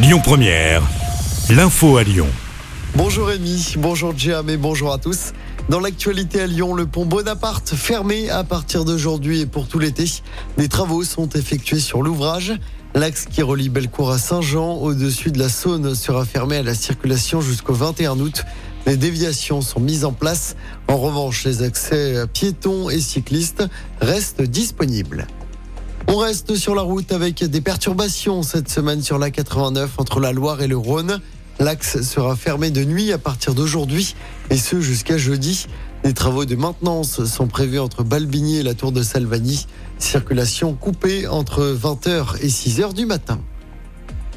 Lyon Première, l'info à Lyon. Bonjour Rémi, bonjour Jam et bonjour à tous. Dans l'actualité à Lyon, le pont Bonaparte fermé à partir d'aujourd'hui et pour tout l'été. Des travaux sont effectués sur l'ouvrage. L'axe qui relie Bellecour à Saint-Jean au-dessus de la Saône sera fermé à la circulation jusqu'au 21 août. Les déviations sont mises en place. En revanche, les accès piétons et cyclistes restent disponibles. On reste sur la route avec des perturbations cette semaine sur la 89 entre la Loire et le Rhône. L'axe sera fermé de nuit à partir d'aujourd'hui et ce jusqu'à jeudi. Des travaux de maintenance sont prévus entre Balbigny et la tour de Salvani. Circulation coupée entre 20h et 6h du matin.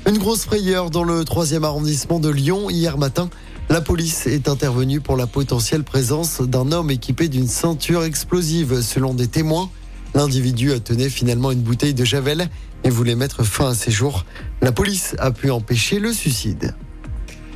Une grosse frayeur dans le 3e arrondissement de Lyon hier matin. La police est intervenue pour la potentielle présence d'un homme équipé d'une ceinture explosive selon des témoins. L'individu tenait finalement une bouteille de Javel et voulait mettre fin à ses jours. La police a pu empêcher le suicide.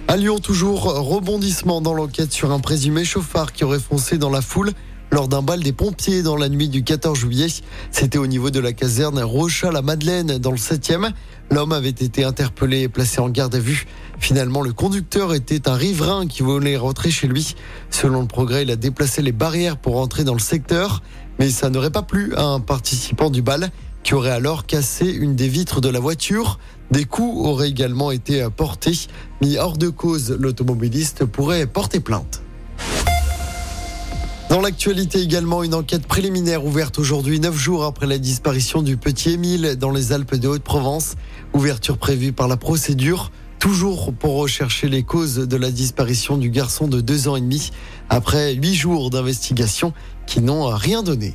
À toujours, rebondissement dans l'enquête sur un présumé chauffard qui aurait foncé dans la foule lors d'un bal des pompiers dans la nuit du 14 juillet. C'était au niveau de la caserne Rocha-la-Madeleine dans le 7e. L'homme avait été interpellé et placé en garde à vue. Finalement, le conducteur était un riverain qui voulait rentrer chez lui. Selon le progrès, il a déplacé les barrières pour entrer dans le secteur, mais ça n'aurait pas plu à un participant du bal qui aurait alors cassé une des vitres de la voiture. Des coups auraient également été portés. Mis hors de cause, l'automobiliste pourrait porter plainte. Dans l'actualité également, une enquête préliminaire ouverte aujourd'hui, neuf jours après la disparition du petit Émile dans les Alpes de Haute-Provence. Ouverture prévue par la procédure, toujours pour rechercher les causes de la disparition du garçon de deux ans et demi, après huit jours d'investigation qui n'ont rien donné.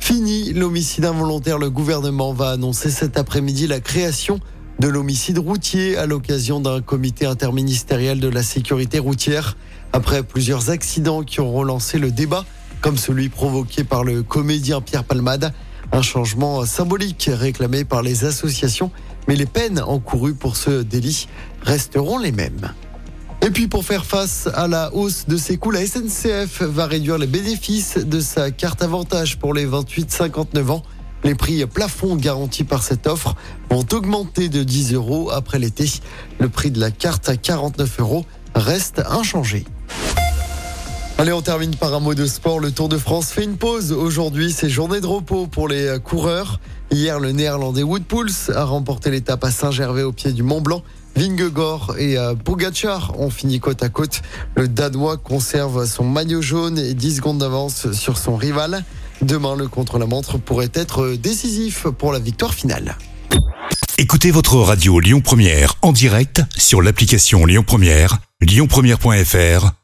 Fini l'homicide involontaire, le gouvernement va annoncer cet après-midi la création de l'homicide routier à l'occasion d'un comité interministériel de la sécurité routière. Après plusieurs accidents qui ont relancé le débat, comme celui provoqué par le comédien Pierre Palmade, un changement symbolique réclamé par les associations, mais les peines encourues pour ce délit resteront les mêmes. Et puis pour faire face à la hausse de ses coûts, la SNCF va réduire les bénéfices de sa carte avantage pour les 28-59 ans. Les prix plafonds garantis par cette offre vont augmenter de 10 euros après l'été. Le prix de la carte à 49 euros reste inchangé. Allez, on termine par un mot de sport. Le Tour de France fait une pause. Aujourd'hui, c'est journée de repos pour les coureurs. Hier, le néerlandais Wood a remporté l'étape à Saint-Gervais au pied du Mont Blanc. Vingegaard et euh, Pogacar ont fini côte à côte. Le Danois conserve son maillot jaune et 10 secondes d'avance sur son rival. Demain, le contre-la-montre pourrait être décisif pour la victoire finale. Écoutez votre radio Lyon Première en direct sur l'application Lyon Première, lyonpremière.fr